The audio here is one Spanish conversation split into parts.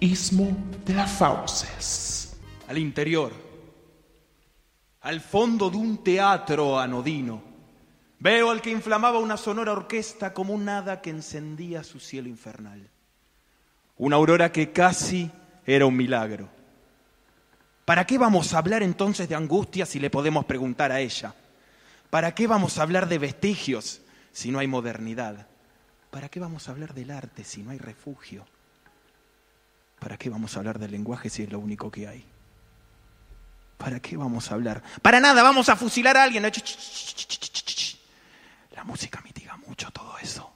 De las Fauces. al interior, al fondo de un teatro anodino, veo al que inflamaba una sonora orquesta como un hada que encendía su cielo infernal. Una aurora que casi era un milagro. ¿Para qué vamos a hablar entonces de angustia si le podemos preguntar a ella? ¿Para qué vamos a hablar de vestigios si no hay modernidad? ¿Para qué vamos a hablar del arte si no hay refugio? ¿Para qué vamos a hablar del lenguaje si es lo único que hay? ¿Para qué vamos a hablar? Para nada, vamos a fusilar a alguien. La música mitiga mucho todo eso.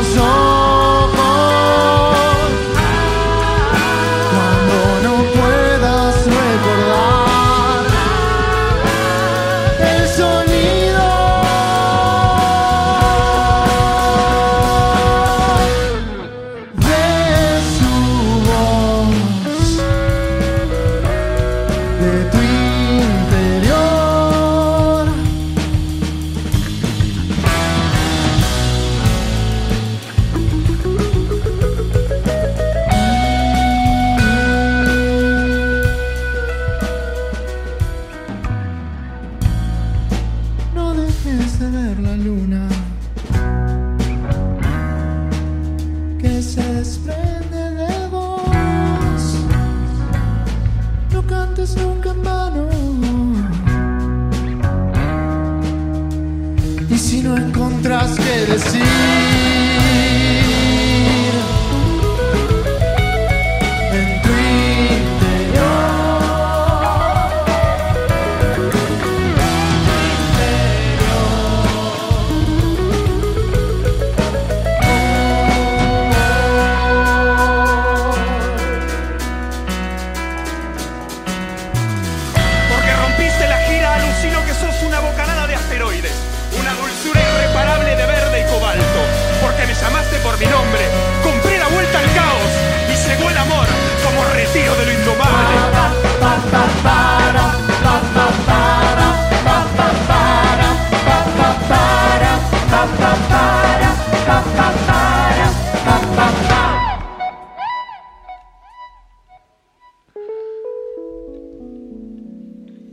Los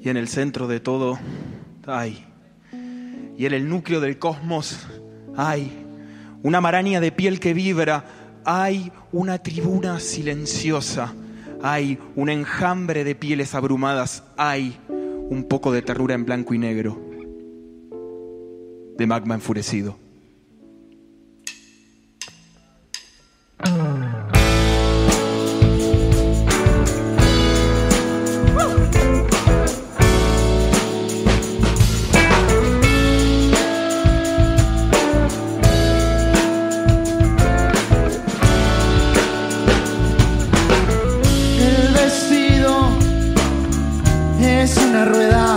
Y en el centro de todo hay. Y en el núcleo del cosmos hay una maraña de piel que vibra, hay una tribuna silenciosa, hay un enjambre de pieles abrumadas, hay un poco de ternura en blanco y negro, de magma enfurecido. Una rueda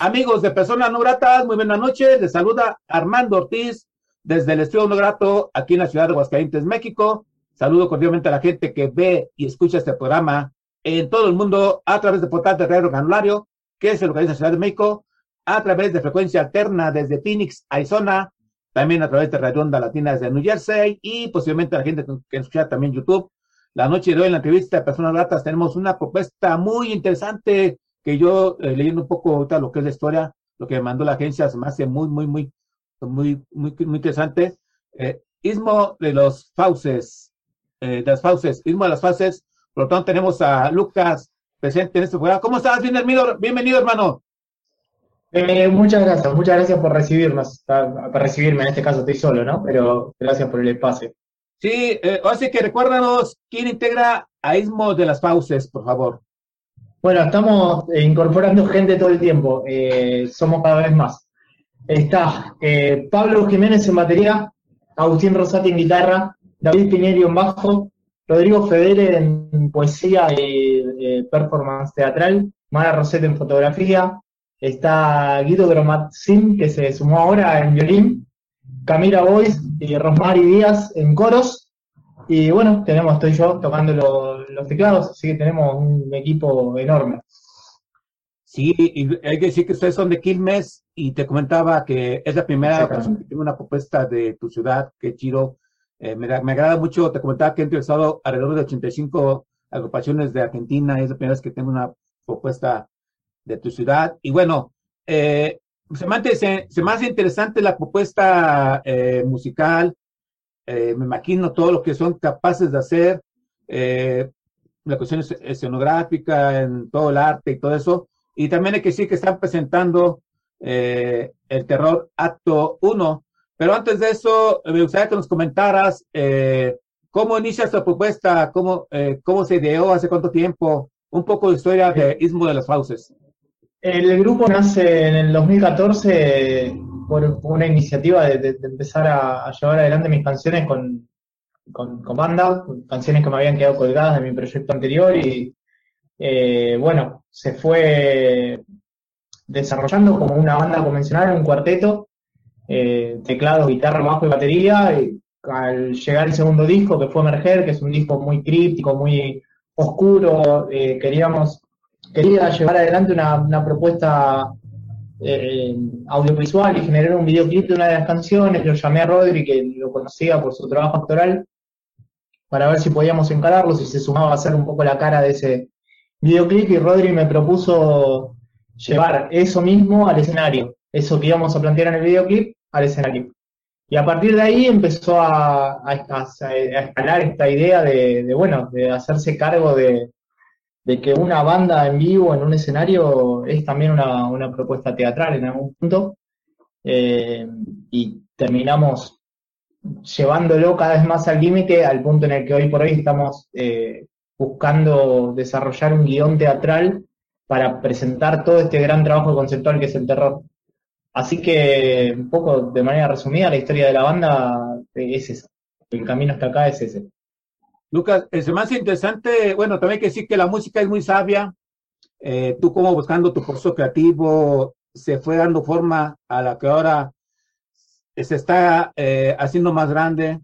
Amigos de Personas No Gratas? Muy buenas noches. Les saluda Armando Ortiz desde el Estudio No Grato aquí en la ciudad de Aguascalientes, México. Saludo cordialmente a la gente que ve y escucha este programa en todo el mundo a través de portal de Radio Granulario, que se localiza en la Ciudad de México, a través de frecuencia alterna desde Phoenix, Arizona, también a través de Radio Onda Latina desde New Jersey y posiblemente a la gente que escucha también YouTube. La noche de hoy en la entrevista de Personas Gratas tenemos una propuesta muy interesante que yo eh, leyendo un poco ahorita lo que es la historia, lo que me mandó la agencia, se me hace muy, muy, muy, muy, muy, muy interesante. Eh, Istmo de los Fauces, eh, de las Fauces, Istmo de las Fauces, por lo tanto tenemos a Lucas presente en este programa. ¿Cómo estás? Bienvenido, bienvenido hermano. Eh, muchas gracias, muchas gracias por recibirnos, por recibirme, en este caso estoy solo, ¿no? Pero gracias por el espacio. Sí, eh, así que recuérdanos quién integra a Istmo de las Fauces, por favor. Bueno, estamos eh, incorporando gente todo el tiempo, eh, somos cada vez más. Está eh, Pablo Jiménez en batería, Agustín Rosati en guitarra, David Piñeri en bajo, Rodrigo Federe en poesía y eh, performance teatral, Mara Rosete en fotografía, está Guido Gromatzin, que se sumó ahora en violín, Camila Boys y Rosmary Díaz en coros, y bueno, tenemos, estoy yo tocando lo- los teclados, así que tenemos un equipo enorme. Sí, y hay que decir que ustedes son de Quilmes y te comentaba que es la primera ocasión que tengo una propuesta de tu ciudad, que chido. Eh, me, da- me agrada mucho, te comentaba que he entrevistado alrededor de 85 agrupaciones de Argentina, es la primera vez que tengo una propuesta de tu ciudad. Y bueno, eh, se, me hace, se, se me hace interesante la propuesta eh, musical, eh, me imagino todo lo que son capaces de hacer, eh, la cuestión es- escenográfica, en todo el arte y todo eso. Y también hay que decir que están presentando eh, el terror acto 1. Pero antes de eso, me gustaría que nos comentaras eh, cómo inicia esta propuesta, cómo, eh, cómo se ideó, hace cuánto tiempo, un poco de historia de Istmo de las Fauces. El grupo nace en el 2014 por una iniciativa de, de- de empezar a, a llevar adelante mis canciones con, con, con banda, canciones que me habían quedado colgadas de mi proyecto anterior y eh, bueno, se fue desarrollando como una banda convencional, un cuarteto, eh, teclado, guitarra, bajo y batería. Y al llegar el segundo disco, que fue Emerger, que es un disco muy críptico, muy oscuro, eh, queríamos, quería llevar adelante una, propuesta eh, audiovisual y generar un videoclip de una de las canciones. Lo llamé a Rodri, que lo conocía por su trabajo actoral, para ver si podíamos encararlo, si se sumaba a hacer un poco la cara de ese videoclip. Y Rodri me propuso llevar eso mismo al escenario, eso que íbamos a plantear en el videoclip al escenario. Y a partir de ahí empezó a, a- a- escalar esta idea de, de, bueno, de hacerse cargo de, de que una banda en vivo en un escenario es también una, una propuesta teatral en algún punto. Eh, y terminamos llevándolo cada vez más al límite, al punto en el que hoy por hoy estamos eh, buscando desarrollar un guion teatral para presentar todo este gran trabajo conceptual que es el terror. Así que, un poco de manera resumida, la historia de la banda es esa. El camino hasta acá es ese. Lucas, es más interesante, bueno, también hay que decir que la música es muy sabia. Eh, tú como buscando tu proceso creativo, se fue dando forma a la que ahora se está eh, haciendo más grande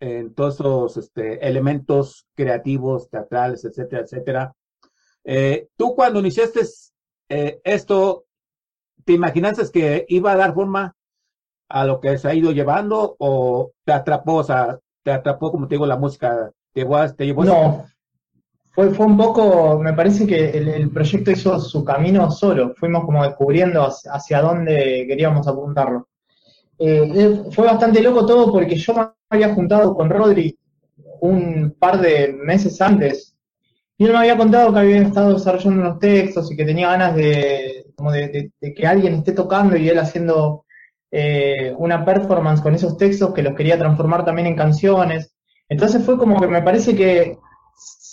en todos esos este, elementos creativos, teatrales, etcétera, etcétera. Eh, tú cuando iniciaste eh, esto, ¿te imaginaste que iba a dar forma a lo que se ha ido llevando o te atrapó, o sea, te atrapó, como te digo, la música? ¿Te llevó, te No, fue, fue un poco, me parece que el, el proyecto hizo su camino solo, fuimos como descubriendo hacia, hacia dónde queríamos apuntarlo. Eh, fue bastante loco todo porque yo me había juntado con Rodri un par de meses antes y él me había contado que había estado desarrollando unos textos y que tenía ganas de que alguien esté tocando y él haciendo eh, una performance con esos textos que los quería transformar también en canciones. Entonces fue como que me parece que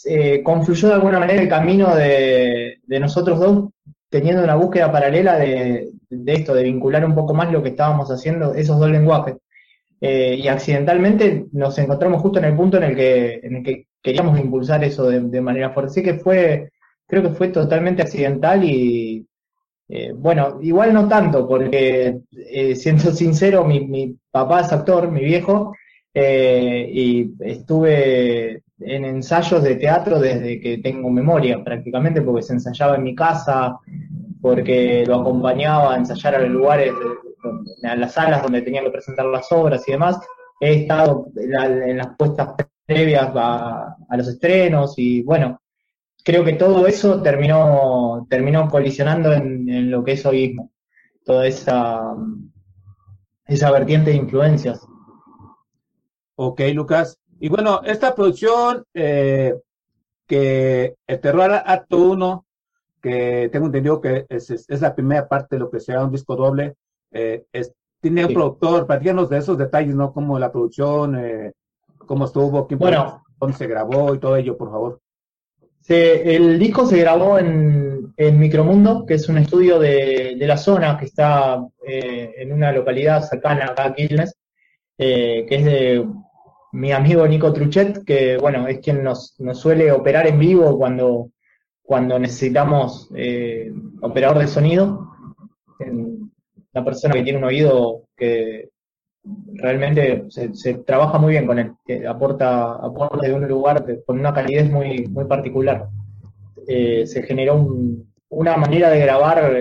eh, confluyó de alguna manera el camino de, de nosotros dos teniendo una búsqueda paralela de, esto, de vincular un poco más lo que estábamos haciendo, esos dos lenguajes. Eh, y accidentalmente nos encontramos justo en el punto en el que, en el que queríamos impulsar eso de, de manera fuerte. Así que fue, creo que fue totalmente accidental y, eh, bueno, igual no tanto, porque eh, siendo sincero, mi, mi papá es actor, mi viejo, eh, y estuve en ensayos de teatro desde que tengo memoria prácticamente, porque se ensayaba en mi casa, porque lo acompañaba a ensayar a los lugares, a las salas donde tenía que presentar las obras y demás. He estado en, la- en las puestas previas a, los estrenos y bueno, creo que todo eso terminó, terminó colisionando en, en lo que es hoy mismo. Toda esa, esa vertiente de influencias. Ok, Lucas. Y bueno, esta producción eh, que el Terror Acto 1, que tengo entendido que es, es- es la primera parte de lo que será un disco doble, eh, es- tiene un Sí. productor, platícanos de esos detalles, ¿no? Como la producción, eh, cómo estuvo, quién Bueno. dónde se grabó y todo ello, por favor. Se- el disco se grabó en, en Micromundo, que es un estudio de, de la zona que está eh, en una localidad cercana acá a Quilmes, eh, que es de mi amigo Nico Truchet, que bueno, es quien nos, nos suele operar en vivo cuando, cuando necesitamos eh, operador de sonido. Una persona que tiene un oído que realmente se, trabaja muy bien con él, que aporta, aporta de un lugar con una calidez muy, muy particular. Eh, se generó un- una manera de grabar,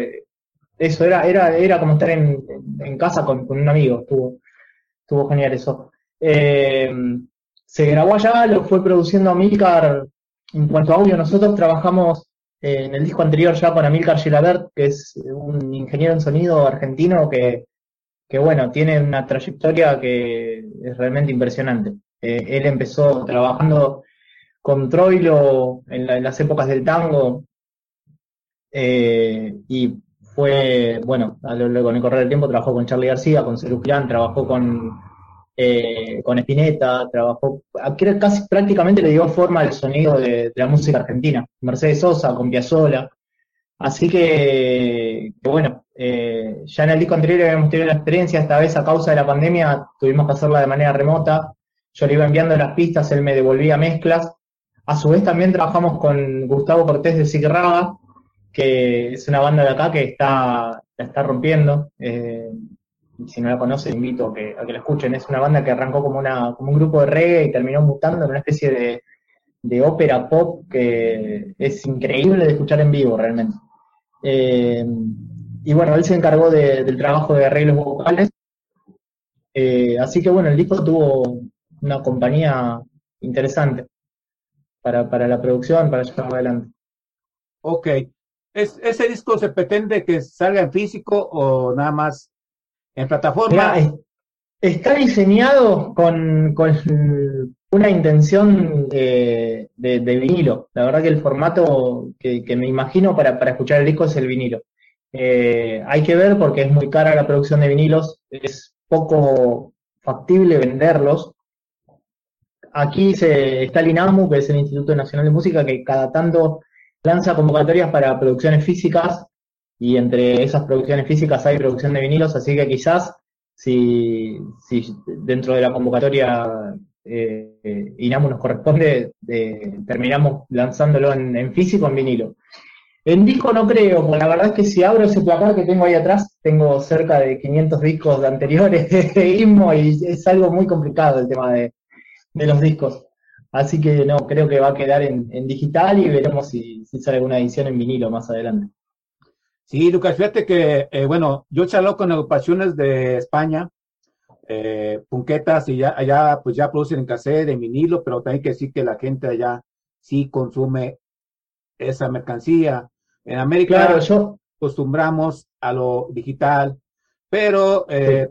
eso era, era, era como estar en, en casa con, con un amigo, estuvo, estuvo genial eso. Eh, se grabó allá, lo fue produciendo Amilcar. En cuanto a audio, nosotros trabajamos eh, en el disco anterior ya con Amilcar Gilabert, que es un ingeniero en sonido argentino que, que bueno, tiene una trayectoria que es realmente impresionante. Eh, él empezó trabajando con Troilo en, la- en las épocas del tango y fue, bueno, con el correr del tiempo trabajó con Charlie García, con Girán, trabajó con, eh, con Spinetta, trabajó, a- creo casi prácticamente le dio forma al sonido de, la música argentina. Mercedes Sosa, con Piazzolla. Así que, bueno, eh, ya en el disco anterior habíamos tenido la experiencia, esta vez a causa de la pandemia tuvimos que hacerla de manera remota. Yo le iba enviando las pistas, él me devolvía mezclas. A su vez también trabajamos con Gustavo Cortés de Sig Raga, que es una banda de acá que está, la está rompiendo. Eh, si no la conocen, invito a que, a que la escuchen. Es una banda que arrancó como, una, como un grupo de reggae y terminó mutando en una especie de, de ópera pop que es increíble de escuchar en vivo realmente. Eh, y bueno, él se encargó de- del trabajo de arreglos vocales. Eh, así que bueno, el disco tuvo una compañía interesante para, para la producción, para llevarlo adelante. Ok. ¿Es, ¿Ese disco se pretende que salga en físico o nada más en plataforma? Está diseñado con, con una intención de, de- vinilo. La verdad que el formato que, que me imagino para, para escuchar el disco es el vinilo. Eh, hay que ver porque es muy cara la producción de vinilos, es poco factible venderlos. Aquí se, está el INAMU, que es el Instituto Nacional de Música, que cada tanto lanza convocatorias para producciones físicas y entre esas producciones físicas hay producción de vinilos, así que quizás si, dentro de la convocatoria eh, eh, INAMU nos corresponde, eh, terminamos lanzándolo en, en físico en vinilo. En disco no creo, porque la verdad es que si abro ese placar que tengo ahí atrás, tengo cerca de 500 discos de anteriores de ISMO y es algo muy complicado el tema de, los discos. Así que no, creo que va a quedar en, digital y veremos si sale alguna edición en vinilo más adelante. Sí, Lucas, fíjate que, eh, bueno, yo charlo con agrupaciones de España, eh, punquetas, y ya, allá pues ya producen en cassette, en vinilo, pero también hay que decir que la gente allá sí consume esa mercancía. En América Claro, yo, acostumbramos a lo digital, pero eh,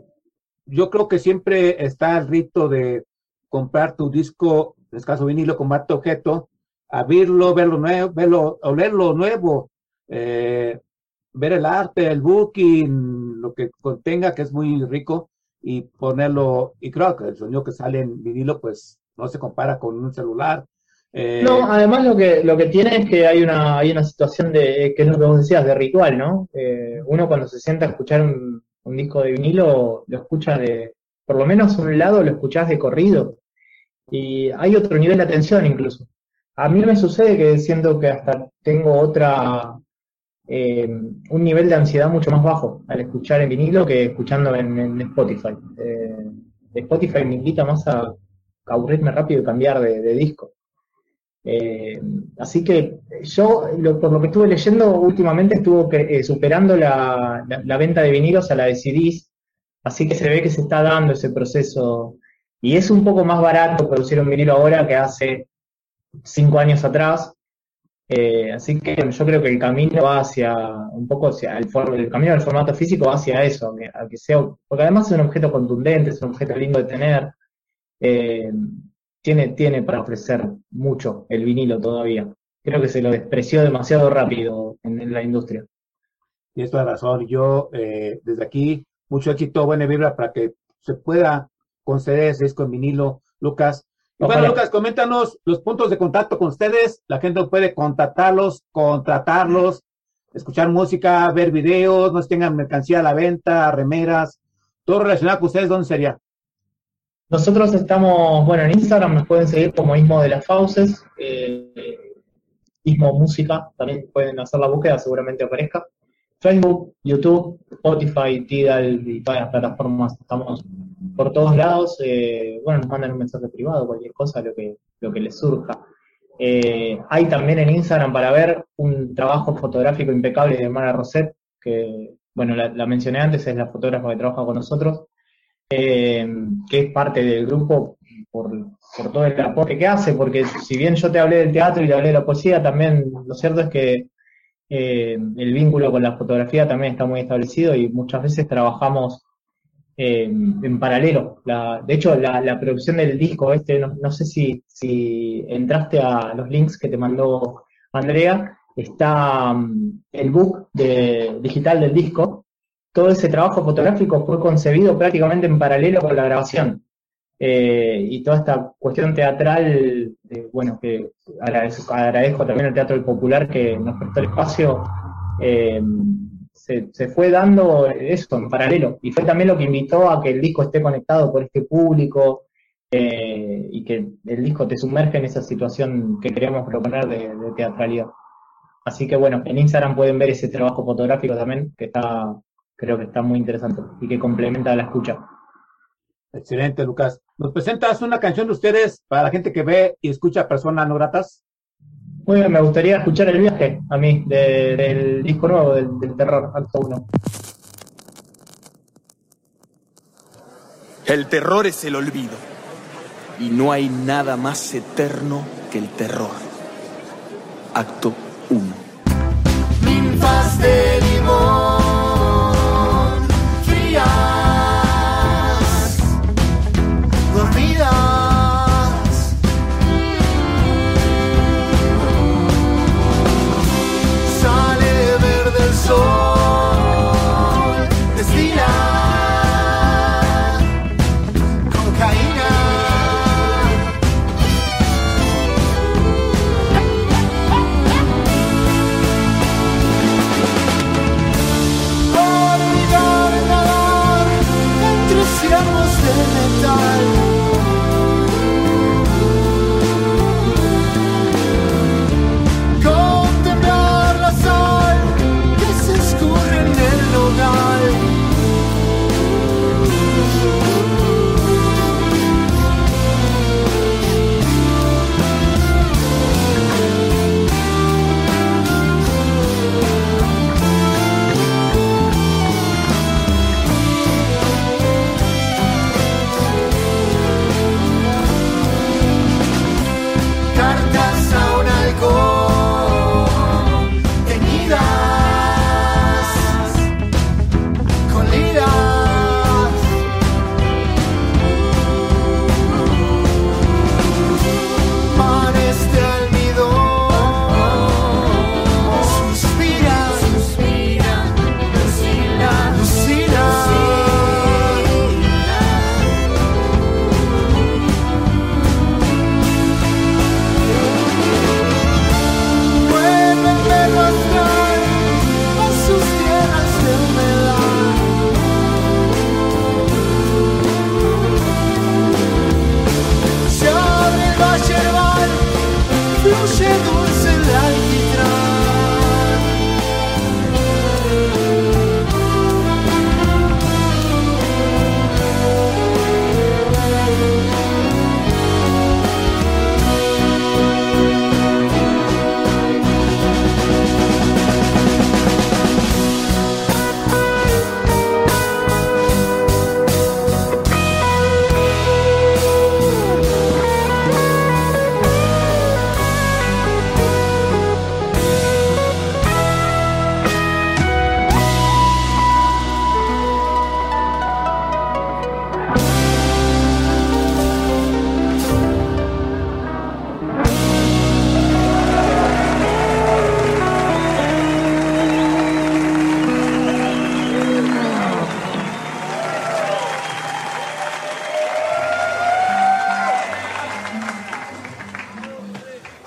yo creo que siempre está el rito de comprar tu disco, en este caso vinilo, comprar tu objeto, abrirlo, verlo nuevo, verlo, olerlo nuevo, eh, ver el arte, el booking, lo que contenga, que es muy rico, y ponerlo, y creo que el sonido que sale en vinilo, pues no se compara con un celular. Eh, No, además lo que, lo que tiene es que hay una, hay una situación de, que es lo que vos decías, de ritual, ¿no? Eh, uno cuando se sienta a escuchar un, un disco de vinilo, lo escucha de, por lo menos un lado lo escuchás de corrido. Y hay otro nivel de atención incluso. A mí me sucede que siento que hasta tengo otra, eh, un nivel de ansiedad mucho más bajo al escuchar en vinilo que escuchando en, Spotify. Eh, Spotify me invita más a, aburrirme rápido y cambiar de, disco. Eh, así que yo, por lo que estuve leyendo, últimamente estuvo eh, superando la, la- la venta de vinilos a la de CDs, así que se ve que se está dando ese proceso. Y es un poco más barato producir un vinilo ahora que hace cinco años atrás. Eh, así que yo creo que el camino va hacia, un poco hacia el, el camino del formato físico va hacia eso, que, a que sea, porque además es un objeto contundente, es un objeto lindo de tener. Eh, tiene, tiene para ofrecer mucho el vinilo todavía. Creo que se lo despreció demasiado rápido en, en la industria. Tienes toda razón. Yo, eh, desde aquí, mucho éxito, buena vibra para que se pueda conceder ese disco en vinilo, Lucas. Bueno, Ojalá. Lucas, coméntanos los puntos de contacto con ustedes. La gente puede contactarlos, contratarlos, escuchar música, ver videos, no tengan mercancía a la venta, remeras, todo relacionado con ustedes, ¿dónde sería? Nosotros estamos, bueno, en Instagram nos pueden seguir como Ismo de las Fauces, eh, Ismo Música, también pueden hacer la búsqueda, seguramente aparezca. Facebook, YouTube, Spotify, Tidal y todas las plataformas, estamos por todos lados. eh, bueno, nos mandan un mensaje privado, cualquier cosa, lo que, lo que les surja. Eh, hay también en Instagram para ver un trabajo fotográfico impecable de Mara Roset, que, bueno, la, mencioné antes, es la fotógrafa que trabaja con nosotros eh, que es parte del grupo por, por todo el aporte que hace, porque si bien yo te hablé del teatro y te hablé de la poesía, también lo cierto es que eh, el vínculo con la fotografía también está muy establecido y muchas veces trabajamos eh, en paralelo. La- de hecho, la, producción del disco este, no, no sé si, si entraste a los links que te mandó Andrea, está mm, el book de, digital del disco, todo ese trabajo fotográfico fue concebido prácticamente en paralelo con la grabación. Eh, y toda esta cuestión teatral, eh, bueno, que agradezco, también al Teatro Popular que nos prestó el espacio, eh, se, se fue dando eso en paralelo. Y fue también lo que invitó a que el disco esté conectado por este público eh, y que el disco te sumerge en esa situación que queríamos proponer de, de teatralidad. Así que bueno, en Instagram pueden ver ese trabajo fotográfico también, que está, creo que está muy interesante y que complementa la escucha. Excelente, Lucas. ¿Nos presentas una canción de ustedes para la gente que ve y escucha personas no gratas? Muy bien, me gustaría escuchar el viaje a mí de- del disco nuevo del, del terror, acto 1. El terror es el olvido. Y no hay nada más eterno que el terror. Acto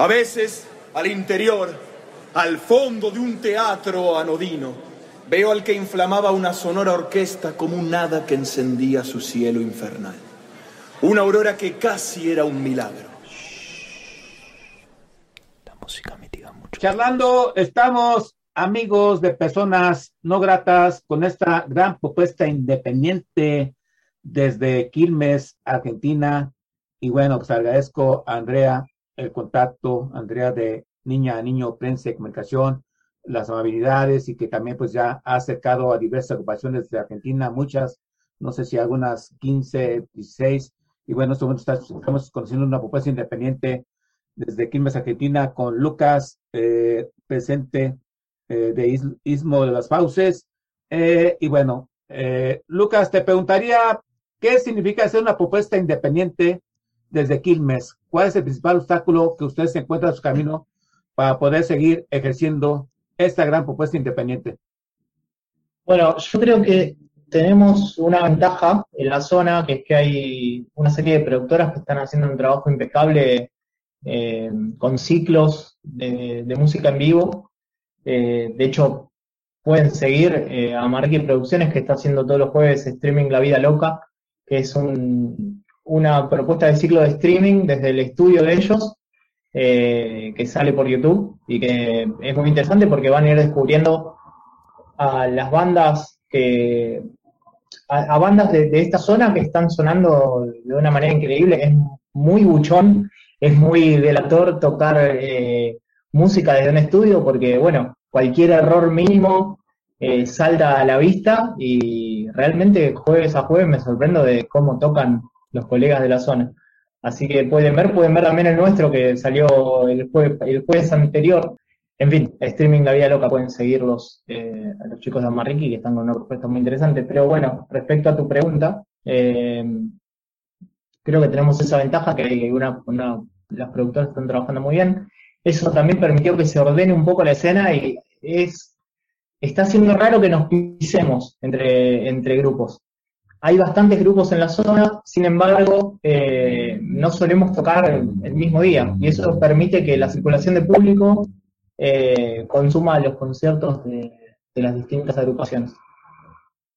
A veces, al interior, al fondo de un teatro anodino, veo al que inflamaba una sonora orquesta como un hada que encendía su cielo infernal. Una aurora que casi era un milagro. La música mitiga mucho. Charlando, estamos amigos de personas no gratas con esta gran propuesta independiente desde Quilmes, Argentina. Y bueno, pues agradezco a Andrea el contacto, Andrea de Niña a Niño, Prensa y Comunicación, las amabilidades y que también pues ya ha acercado a diversas agrupaciones de Argentina, muchas, no sé si algunas 15, 16. Y bueno, en este estamos conociendo una propuesta independiente desde Quilmes, Argentina, con Lucas eh, presente eh, de Istmo de las Fauces. Eh, y bueno, eh, Lucas, te preguntaría, ¿qué significa hacer una propuesta independiente desde Quilmes? ¿Cuál es el principal obstáculo que usted se encuentra en su camino para poder seguir ejerciendo esta gran propuesta independiente? Bueno, yo creo que tenemos una ventaja en la zona, que es que hay una serie de productoras que están haciendo un trabajo impecable eh, con ciclos de, música en vivo. Eh, de hecho, pueden seguir eh, a Marquis Producciones, que está haciendo todos los jueves streaming La Vida Loca, que es un, una propuesta de ciclo de streaming desde el estudio de ellos, eh, que sale por YouTube y que es muy interesante porque van a ir descubriendo a las bandas que a, bandas de, de, esta zona que están sonando de una manera increíble, es muy buchón, es muy delator tocar eh, música desde un estudio porque, bueno, cualquier error mínimo eh, salta a la vista y realmente jueves a jueves me sorprendo de cómo tocan los colegas de la zona. Así que pueden ver, pueden ver también el nuestro que salió el jueves, el jueves anterior. En fin, streaming La Vida Loca pueden seguirlos eh, a los chicos de Amarriqui que están con una propuesta muy interesante. Pero bueno, respecto a tu pregunta, eh, creo que tenemos esa ventaja que hay una, una, las productoras están trabajando muy bien. Eso también permitió que se ordene un poco la escena y es está siendo raro que nos pisemos entre, entre grupos. Hay bastantes grupos en la zona, sin embargo, eh, no solemos tocar el, mismo día y eso permite que la circulación de público eh, consuma los conciertos de, las distintas agrupaciones.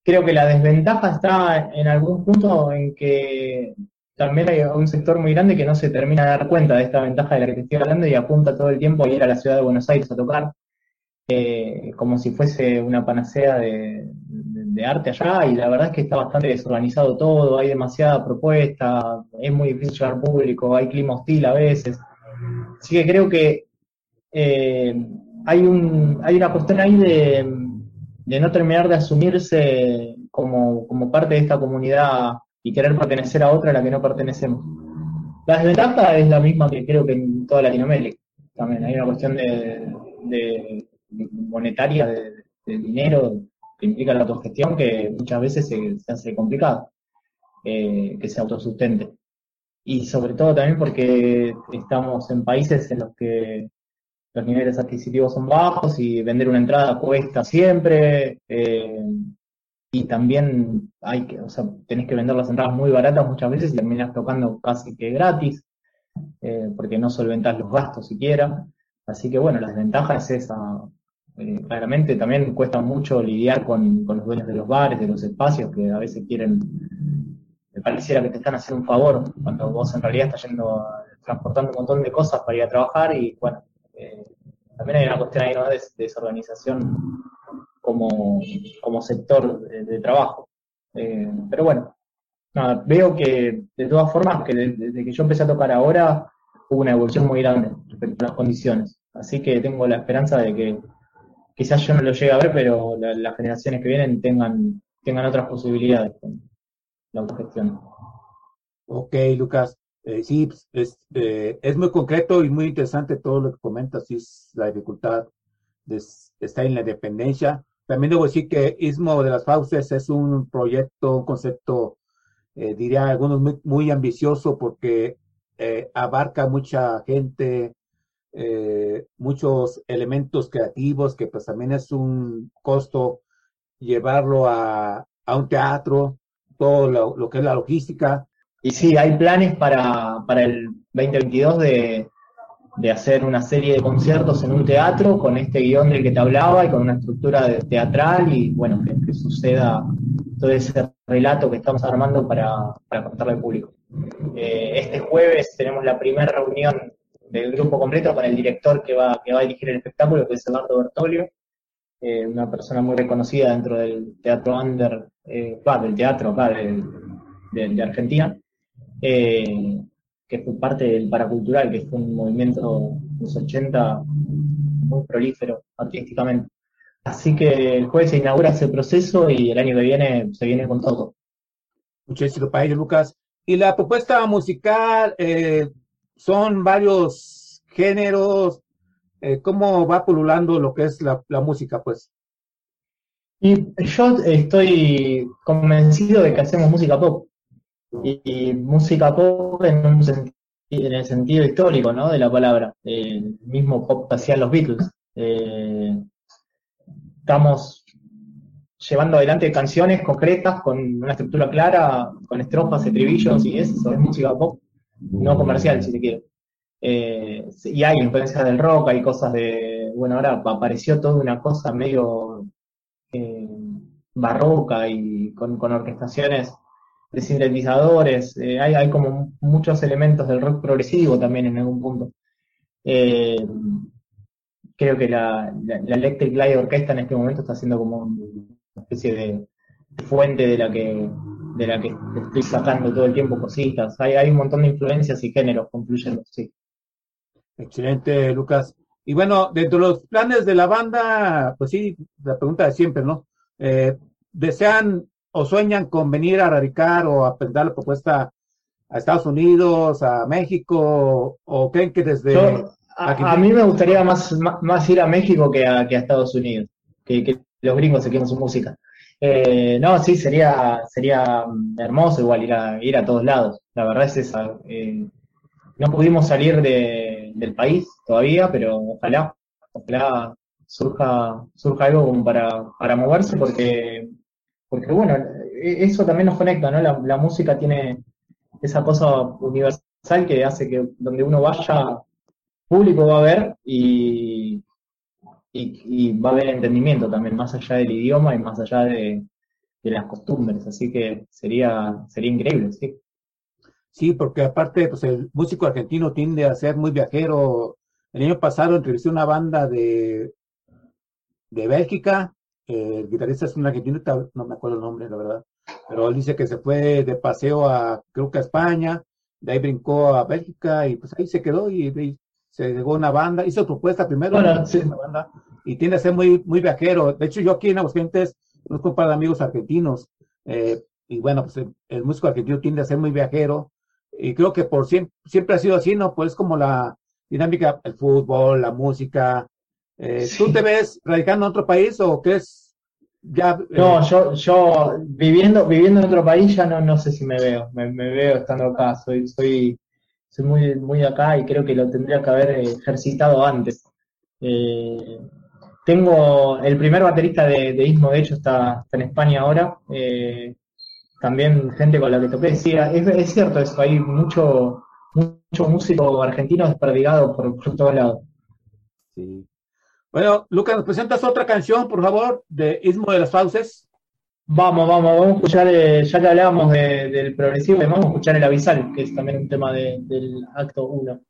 Creo que la desventaja está en algún punto en que también hay un sector muy grande que no se termina de dar cuenta de esta ventaja de la que te estoy hablando y apunta todo el tiempo a ir a la ciudad de Buenos Aires a tocar, eh, como si fuese una panacea de, de, arte allá, y la verdad es que está bastante desorganizado todo, hay demasiada propuesta, es muy difícil llegar público, hay clima hostil a veces. Así que creo que eh, hay, un, hay una cuestión ahí de, de no terminar de asumirse como, como parte de esta comunidad y querer pertenecer a otra a la que no pertenecemos. La desventaja es la misma que creo que en toda Latinoamérica. También hay una cuestión de, de monetaria, de, de, dinero que implica la autogestión que muchas veces se, hace complicado eh, que se autosustente. Y sobre todo también porque estamos en países en los que los niveles adquisitivos son bajos y vender una entrada cuesta siempre. Eh, y también hay que, o sea, tenés que vender las entradas muy baratas muchas veces y terminas tocando casi que gratis, eh, porque no solventas los gastos siquiera. Así que bueno, la desventaja es esa. Eh, claramente también cuesta mucho lidiar con, con, los dueños de los bares, de los espacios, que a veces quieren, me pareciera que te están haciendo un favor, cuando vos en realidad estás yendo, transportando un montón de cosas para ir a trabajar y bueno, eh, también hay una cuestión ahí ¿no? de, de desorganización como, como sector de, de trabajo. Eh, pero bueno, nada, veo que de todas formas, que desde que yo empecé a tocar ahora, hubo una evolución muy grande respecto a las condiciones. Así que tengo la esperanza de que quizás yo no lo llegue a ver, pero la, las generaciones que vienen tengan, tengan otras posibilidades con la autogestión. Ok, Lucas. Eh, sí, es, eh, es muy concreto y muy interesante todo lo que comentas, sí, la dificultad de en la dependencia. También debo decir que Istmo de las Fauces es un proyecto, un concepto, eh, diría algunos, muy, muy ambicioso porque abarca mucha gente, eh, muchos elementos creativos, que pues también es un costo llevarlo a, a un teatro, todo lo, lo, que es la logística. Y sí, hay planes para, para el 2022 de, de hacer una serie de conciertos en un teatro con este guion del que te hablaba y con una estructura de- teatral y bueno, que, que suceda todo ese relato que estamos armando para, para contarle al público. Eh, este jueves tenemos la primera reunión del grupo completo con el director que va, que va a dirigir el espectáculo, que es Eduardo Bertoglio, eh, una persona muy reconocida dentro del teatro under, eh, del teatro acá de, de- Argentina, eh, que fue parte del paracultural, que fue un movimiento de los 80 muy prolífero artísticamente. Así que el jueves se inaugura ese proceso y el año que viene se viene con todo. Mucho éxito Lucas. Y la propuesta musical, eh, son varios géneros. eh, ¿Cómo va pululando lo que es la, música, pues? Y yo estoy convencido de que hacemos música pop. Y, música pop en, un en el sentido histórico, ¿no? De la palabra. El mismo pop que hacían los Beatles. Eh, estamos llevando adelante canciones concretas con una estructura clara, con estrofas, estribillos y eso, es música pop, no comercial, si se quiere. Eh, y hay influencias del rock, hay cosas de, bueno, ahora apareció toda una cosa medio eh, barroca y con, con orquestaciones de sintetizadores, eh, hay, hay como muchos elementos del rock progresivo también en algún punto. Eh, creo que la, la, la Electric Light Orquesta en este momento está siendo como una especie de fuente de la que de la que estoy sacando todo el tiempo cositas. Hay, hay un montón de influencias y géneros confluyendo, sí. Excelente, Lucas. Y bueno, dentro de los planes de la banda, pues sí, la pregunta de siempre, ¿no? Eh, ¿Desean o sueñan con venir a radicar o a presentar la propuesta a Estados Unidos, a México, o creen que desde... Yo, a, a, mí me gustaría más, más, más, ir a México que a, que a Estados Unidos, que, que, los gringos se queden su música. Eh, no, sí, sería, sería hermoso igual ir a, ir a todos lados. La verdad es esa. Eh, no pudimos salir de, del país todavía, pero ojalá, ojalá surja, surja algo como para, para moverse, porque, porque bueno, eso también nos conecta, ¿no? La, la música tiene esa cosa universal que hace que donde uno vaya, público va a ver y, y, y, va a haber entendimiento también, más allá del idioma y más allá de, las costumbres. Así que sería, sería increíble, sí. Sí, porque aparte, pues el músico argentino tiende a ser muy viajero. El año pasado entrevisté una banda de, de Bélgica. Eh, el guitarrista es un argentino, no me acuerdo el nombre, la verdad. Pero él dice que se fue de paseo a, creo que a España, de ahí brincó a Bélgica y pues ahí se quedó y, y se llegó una banda, hizo propuesta primero bueno, sí. una banda y tiende a ser muy, muy viajero. De hecho, yo aquí en Aguascalientes conozco un par de amigos argentinos eh, y bueno, pues el, el, músico argentino tiende a ser muy viajero y creo que por siempre, siempre ha sido así, ¿no? Pues como la dinámica, el fútbol, la música. Eh, sí. ¿Tú te ves radicando en otro país o crees ya? Eh... No, yo, yo viviendo, viviendo en otro país ya no, no sé si me veo, me, me veo estando acá, soy, soy soy muy, muy acá y creo que lo tendría que haber ejercitado antes. Eh, tengo el primer baterista de, de Ismo, de hecho, está, en España ahora. Eh, también gente con la que toqué. Sí, es, es, cierto eso, hay mucho, mucho músico argentino desperdigado por, por todos lados. Sí. Bueno, Lucas, ¿nos presentas otra canción, por favor, de Ismo de las Fauces? Vamos, vamos, vamos a escuchar, eh, ya que hablábamos de, del progresivo, vamos a escuchar el avisal, que es también un tema de, del acto 1.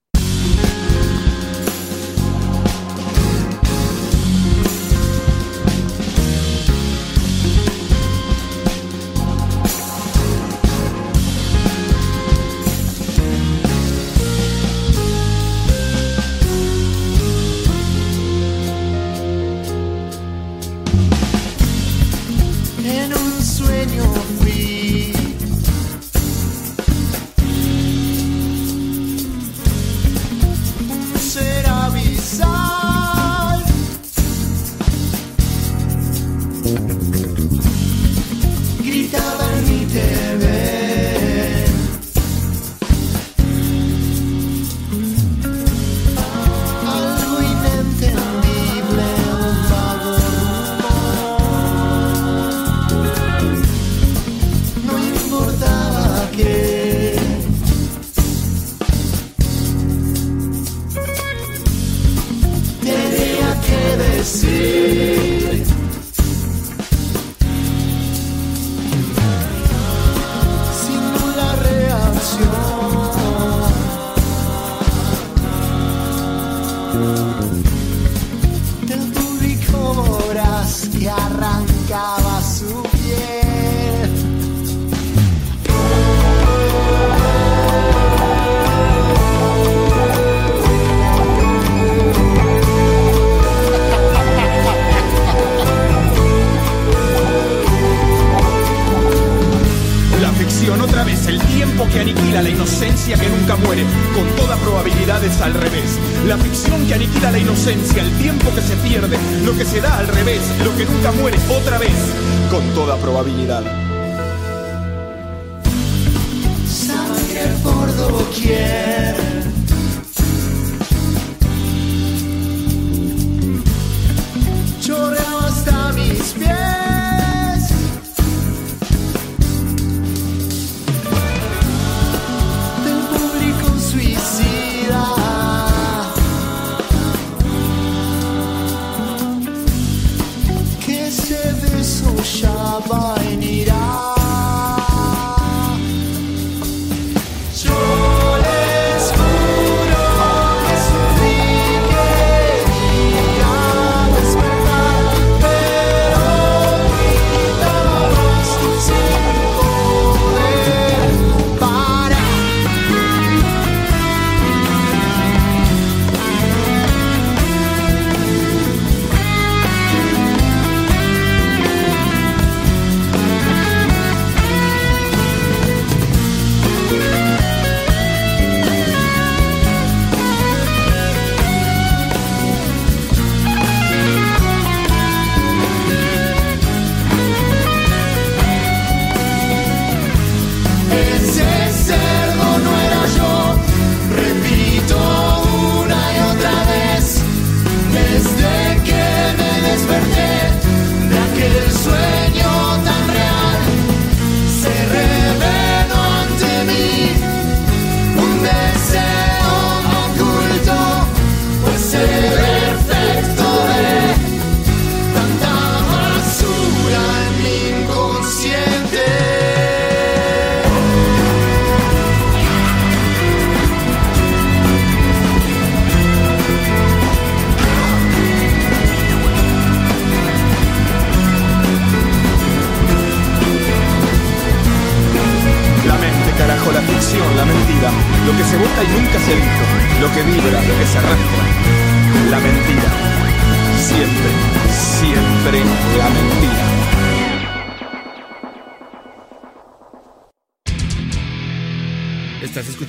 Otra vez, el tiempo que aniquila la inocencia que nunca muere, con toda probabilidad es al revés. La ficción que aniquila la inocencia, el tiempo que se pierde, lo que se da al revés, lo que nunca muere otra vez, con toda probabilidad.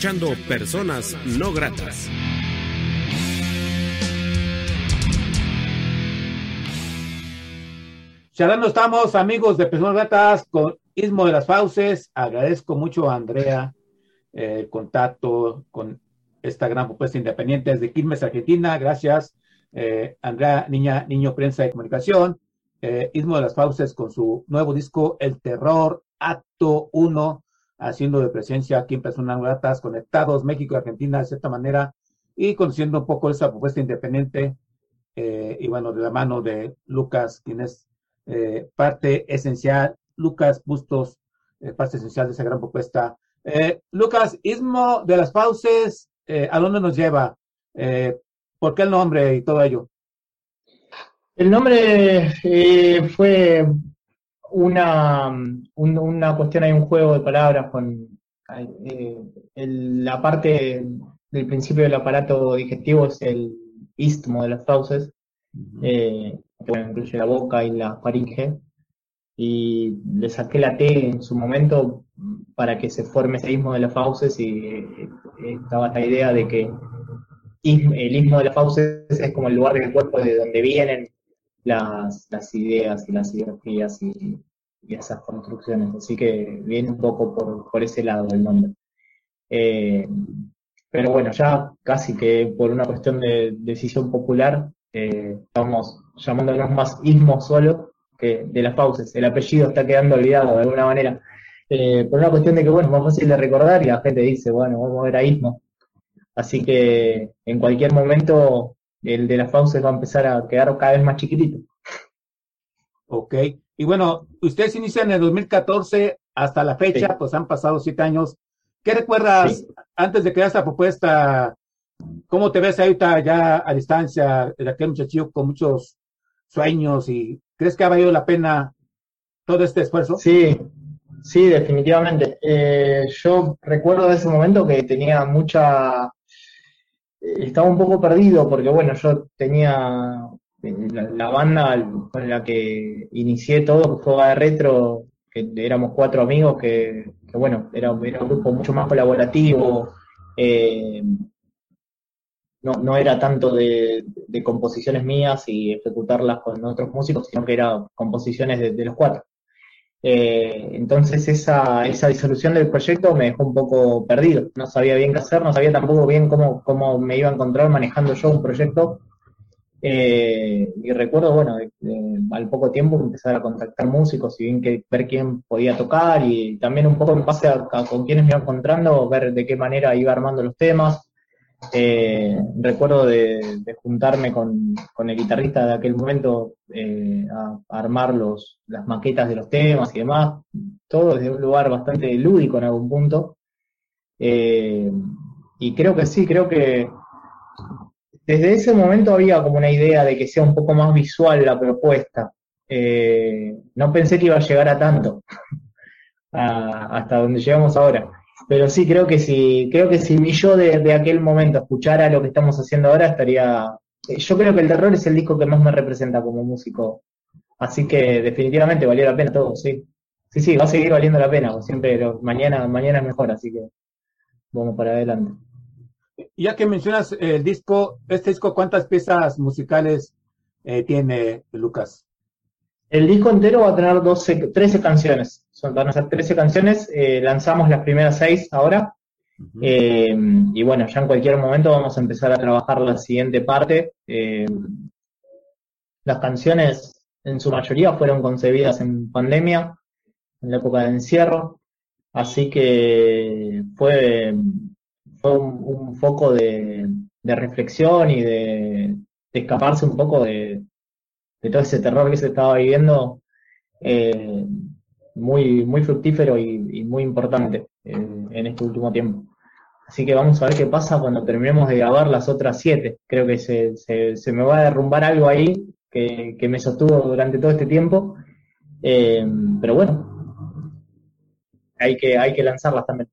Escuchando Personas No Gratas. Charlando estamos, amigos de Personas Gratas, con Ismo de las Fauces. Agradezco mucho a Andrea eh, el contacto con esta gran propuesta independiente desde Quilmes, Argentina. Gracias, eh, Andrea, niña, niño, prensa de comunicación. Eh, Ismo de las Fauces con su nuevo disco, El Terror, Acto 1, haciendo de presencia aquí en Personas Gratas, conectados México y Argentina de cierta manera y conociendo un poco esa propuesta independiente. eh, y bueno, de la mano de Lucas, quien es eh, parte esencial, Lucas Bustos, eh, parte esencial de esa gran propuesta. Lucas, Ismo de las Fauces, eh, ¿a dónde nos lleva? ¿Por qué el nombre y todo ello? El nombre fue una, un- una cuestión, hay un juego de palabras con eh, el- la parte del principio del aparato digestivo es el istmo de las fauces, eh, que incluye la boca y la faringe, y le saqué la T en su momento para que se forme ese istmo de las fauces y eh, estaba esta idea de que el istmo de las fauces es como el lugar del cuerpo de donde vienen las, ideas y las ideologías y, esas construcciones. Así que viene un poco por, ese lado el nombre. Eh, pero bueno, ya casi que por una cuestión de decisión popular, eh, estamos llamándonos más Ismo solo que de las fauces. El apellido está quedando olvidado de alguna manera. Eh, por una cuestión de que, bueno, es más fácil de recordar y la gente dice, bueno, vamos a ver a Ismo. Así que en cualquier momento el de las fauces va a empezar a quedar cada vez más chiquitito. Ok. Y bueno, ustedes inician en el 2014 hasta la fecha, Sí. pues han pasado siete años. ¿Qué recuerdas Sí. antes de crear esta propuesta? ¿Cómo te ves ahorita ya a distancia de aquel muchachillo con muchos sueños y ¿crees que ha valido la pena todo este esfuerzo? Sí, sí, definitivamente. Eh, yo recuerdo de ese momento que tenía mucha... eh, Estaba un poco perdido porque, bueno, yo tenía la, banda con la que inicié todo, que fue Vaga Retro, que éramos cuatro amigos, que, bueno, era, era un grupo mucho más colaborativo. eh, no, no era tanto de, de composiciones mías y ejecutarlas con otros músicos, sino que eran composiciones de, de los cuatro. Eh, entonces esa, esa disolución del proyecto me dejó un poco perdido. No sabía bien qué hacer, no sabía tampoco bien cómo, cómo me iba a encontrar manejando yo un proyecto. Eh, y recuerdo, bueno, al poco tiempo empezar a contactar músicos y bien que, ver quién podía tocar y también un poco en base a, a con quiénes me iba encontrando, ver de qué manera iba armando los temas. Eh, recuerdo de, juntarme con, el guitarrista de aquel momento eh, a, armar los, las maquetas de los temas y demás, todo desde un lugar bastante lúdico en algún punto. Eh, y creo que sí, creo que desde ese momento había como una idea de que sea un poco más visual la propuesta. No pensé que iba a llegar a tanto, hasta donde llegamos ahora. Pero sí, creo que si, creo que si mi yo de, de aquel momento escuchara lo que estamos haciendo ahora, estaría. eh, Yo creo que el terror es el disco que más me representa como músico. Así que definitivamente valió la pena todo, sí. Sí, sí, va a seguir valiendo la pena. Siempre mañana, mañana es mejor, así que vamos para adelante. Ya que mencionas el disco, este disco, ¿cuántas piezas musicales eh, tiene Lucas? El disco entero va a tener 12, 13 canciones. Son, van a ser 13 canciones. eh, lanzamos las primeras 6 ahora. Eh, y bueno, ya en cualquier momento vamos a empezar a trabajar la siguiente parte. Eh, las canciones en su mayoría fueron concebidas en pandemia, en la época de encierro. Así que fue, fue un, un foco de, de reflexión y de, de escaparse un poco de, de todo ese terror que se estaba viviendo, eh, muy, muy fructífero y, muy importante en este último tiempo. Así que vamos a ver qué pasa cuando terminemos de grabar las otras siete. Creo que se, se, me va a derrumbar algo ahí que, que me sostuvo durante todo este tiempo. Eh, pero bueno, hay que, hay que lanzarlas también.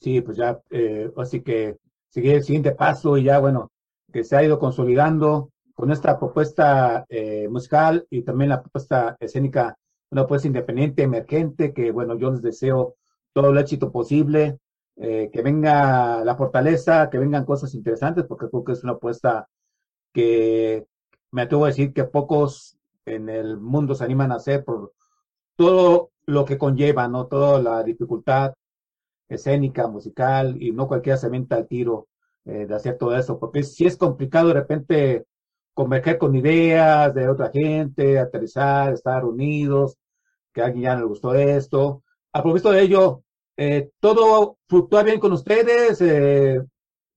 Sí, pues ya, eh, así que seguir el siguiente paso y ya, bueno, que se ha ido consolidando con esta propuesta eh, musical y también la propuesta escénica, una propuesta independiente, emergente, que bueno, yo les deseo todo el éxito posible, eh, que venga la fortaleza, que vengan cosas interesantes, porque creo que es una apuesta que me atrevo a decir que pocos en el mundo se animan a hacer por todo lo que conlleva, ¿no? Toda la dificultad escénica, musical, y no cualquiera se venta al tiro eh, de hacer todo eso, porque sí es complicado de repente converger con ideas de otra gente, aterrizar, estar unidos, que a alguien ya no le gustó esto. A propósito de ello, eh, ¿todo fluctúa bien con ustedes? Eh,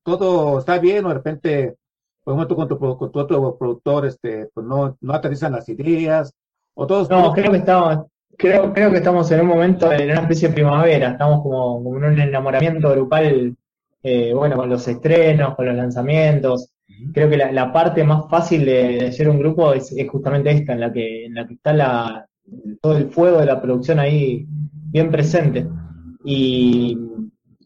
¿Todo está bien o de repente, por ejemplo, con tu, con tu otro productor, este, pues no, no aterrizan las ideas? ¿O todos? No, creo que estamos, creo, creo que estamos en un momento, en una especie de primavera, estamos como, como en un enamoramiento grupal, eh, bueno, con los estrenos, con los lanzamientos. Creo que la, parte más fácil de, ser un grupo es, justamente esta, en la que, en la que está todo el fuego de la producción ahí bien presente. Y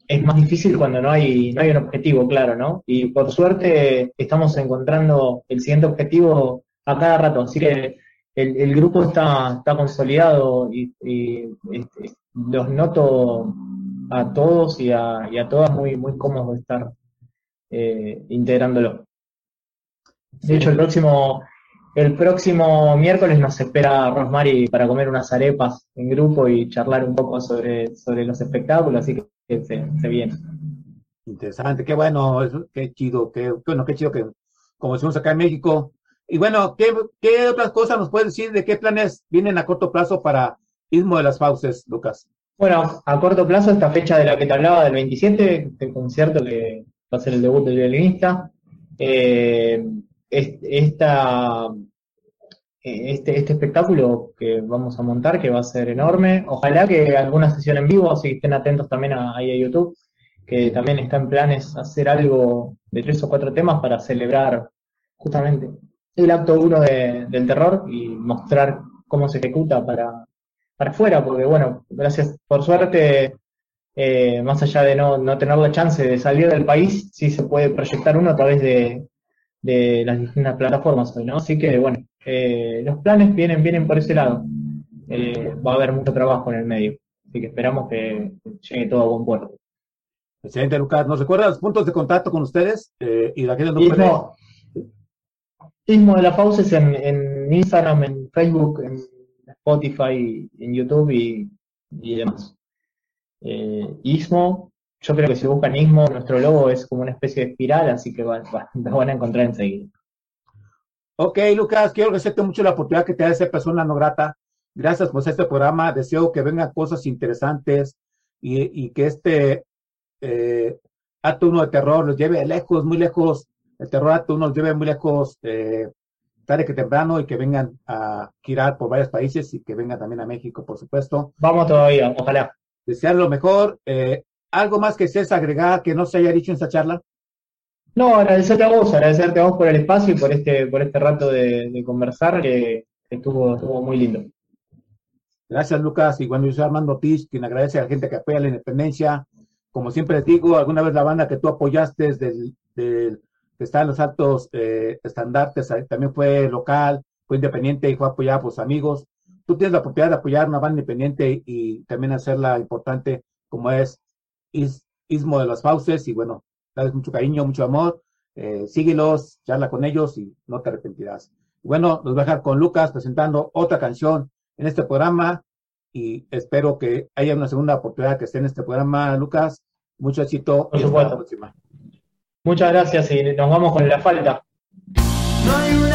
es más difícil cuando no hay, no hay un objetivo claro, ¿no? Y por suerte estamos encontrando el siguiente objetivo a cada rato, así que el, el grupo está, está consolidado y, y, este, los noto a todos y a, y a todas muy, muy cómodos de estar eh, integrándolo. De hecho, el próximo, el próximo miércoles nos espera Rosmary para comer unas arepas en grupo y charlar un poco sobre, sobre los espectáculos, así que se, se viene. Interesante, qué bueno, qué chido, qué bueno, qué chido que, como decimos acá en México. Y bueno, ¿qué, qué otras cosas nos puedes decir de qué planes vienen a corto plazo para Istmo de las Fauces, Lucas? Bueno, a corto plazo, esta fecha de la que te hablaba, del 27, el concierto que va a ser el debut del violinista. Eh, eh, este, este espectáculo que vamos a montar, que va a ser enorme. Ojalá que alguna sesión en vivo, así estén atentos también a, ahí a YouTube, que también está en planes hacer algo de tres o cuatro temas para celebrar justamente el acto uno de- del terror y mostrar cómo se ejecuta para, para afuera, porque bueno, gracias, por suerte, eh, más allá de no, no tener la chance de salir del país, sí se puede proyectar uno a través de, de las distintas plataformas hoy, ¿no? Así que bueno, eh, los planes vienen, vienen por ese lado. Eh, va a haber mucho trabajo en el medio, así que esperamos que llegue todo a buen puerto. Excelente, Lucas. ¿Nos recuerda los puntos de contacto con ustedes? Eh, y la gente no. Ismo, Ismo de la Fauces en, en Instagram, en Facebook, en Spotify, en YouTube y, y demás. Eh, Ismo, yo creo que si buscan Ismo, nuestro logo es como una especie de espiral, así que van, van- lo van a encontrar enseguida. Ok, Lucas, quiero agradecerte mucho la oportunidad que te da ser persona no grata. Gracias por este programa. Deseo que vengan cosas interesantes y, y que este eh, acto uno de terror los lleve lejos, muy lejos. El terror acto uno los lleve muy lejos, eh, tarde que temprano, y que vengan a girar por varios países y que vengan también a México, por supuesto. Vamos todavía, ojalá. Desear lo mejor. Eh, ¿Algo más que seas agregar que no se haya dicho en esta charla? No, agradecerte a vos, agradecerte a vos por el espacio y por este, por este rato de, de conversar, que estuvo, estuvo muy lindo. Gracias, Lucas. Y bueno, yo soy Armando Ortiz, quien agradece a la gente que apoya la independencia. Como siempre les digo, alguna vez la banda que tú apoyaste del- que está en los altos eh, estandartes, también fue local, fue independiente y fue apoyada por sus amigos. Tú tienes la oportunidad de apoyar una banda independiente y también hacerla importante como es Is- Ismo de las Fauces. Y bueno, dales mucho cariño, mucho amor. Eh, síguelos, charla con ellos y no te arrepentirás. Bueno, los voy a dejar con Lucas presentando otra canción en este programa y espero que haya una segunda oportunidad que esté en este programa, Lucas. Mucho éxito Por y hasta la supuesto. próxima. Muchas gracias y nos vamos con la falta. No hay un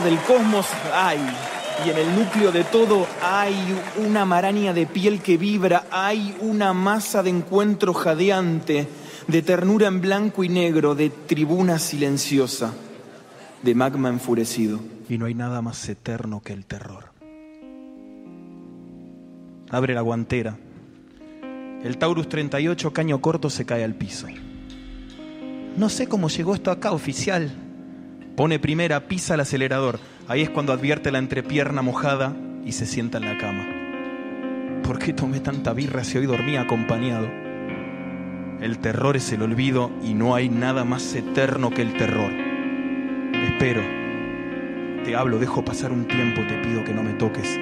del cosmos hay, y en el núcleo de todo hay una maraña de piel que vibra, hay una masa de encuentro jadeante, de ternura en blanco y negro, de tribuna silenciosa, de magma enfurecido. Y no hay nada más eterno que el terror. Abre la guantera. El Taurus 38, caño corto, se cae al piso. No sé cómo llegó esto acá, oficial. Pone primera, pisa el acelerador. Ahí es cuando advierte la entrepierna mojada y se sienta en la cama. ¿Por qué tomé tanta birra si hoy dormía acompañado? El terror es el olvido y no hay nada más eterno que el terror. Espero. Te hablo, dejo pasar un tiempo, te pido que no me toques.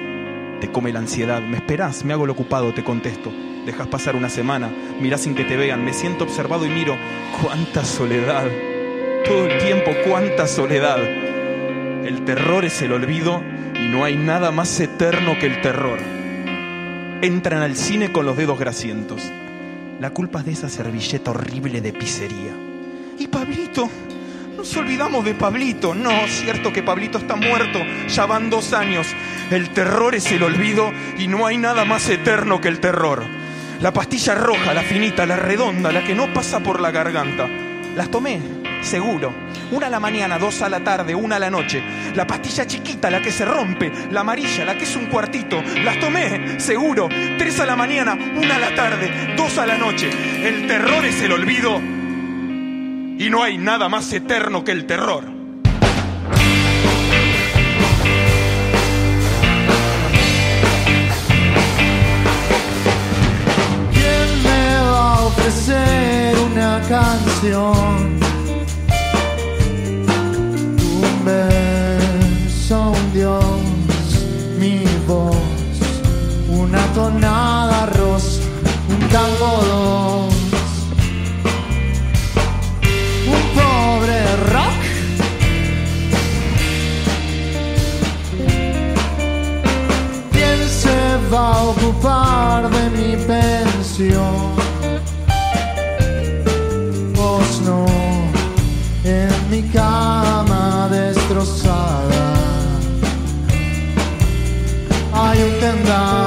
Te come la ansiedad. ¿Me esperás? Me hago el ocupado, te contesto. Dejas pasar una semana, mirás sin que te vean, me siento observado y miro. ¡Cuánta soledad! Todo el tiempo, cuánta soledad. El terror es el olvido y no hay nada más eterno que el terror. Entran al cine con los dedos grasientos. La culpa es de esa servilleta horrible de pizzería. ¿Y Pablito? Nos olvidamos de Pablito. No, cierto que Pablito está muerto. Ya van dos años. El terror es el olvido y no hay nada más eterno que el terror. La pastilla roja, la finita, la redonda, la que no pasa por la garganta. Las tomé, seguro. Una a la mañana, dos a la tarde, una a la noche. La pastilla chiquita, la que se rompe. La amarilla, la que es un cuartito. Las tomé, seguro. Tres a la mañana, una a la tarde, dos a la noche. El terror es el olvido. Y no hay nada más eterno que el terror. ¿Quién me va a ofrecer una canción? Un Dios, mi voz, una tonada rosa, un tango dos, un pobre rock. ¿Quién se va a ocupar de mi pensión? Destrozada. Hay un tendal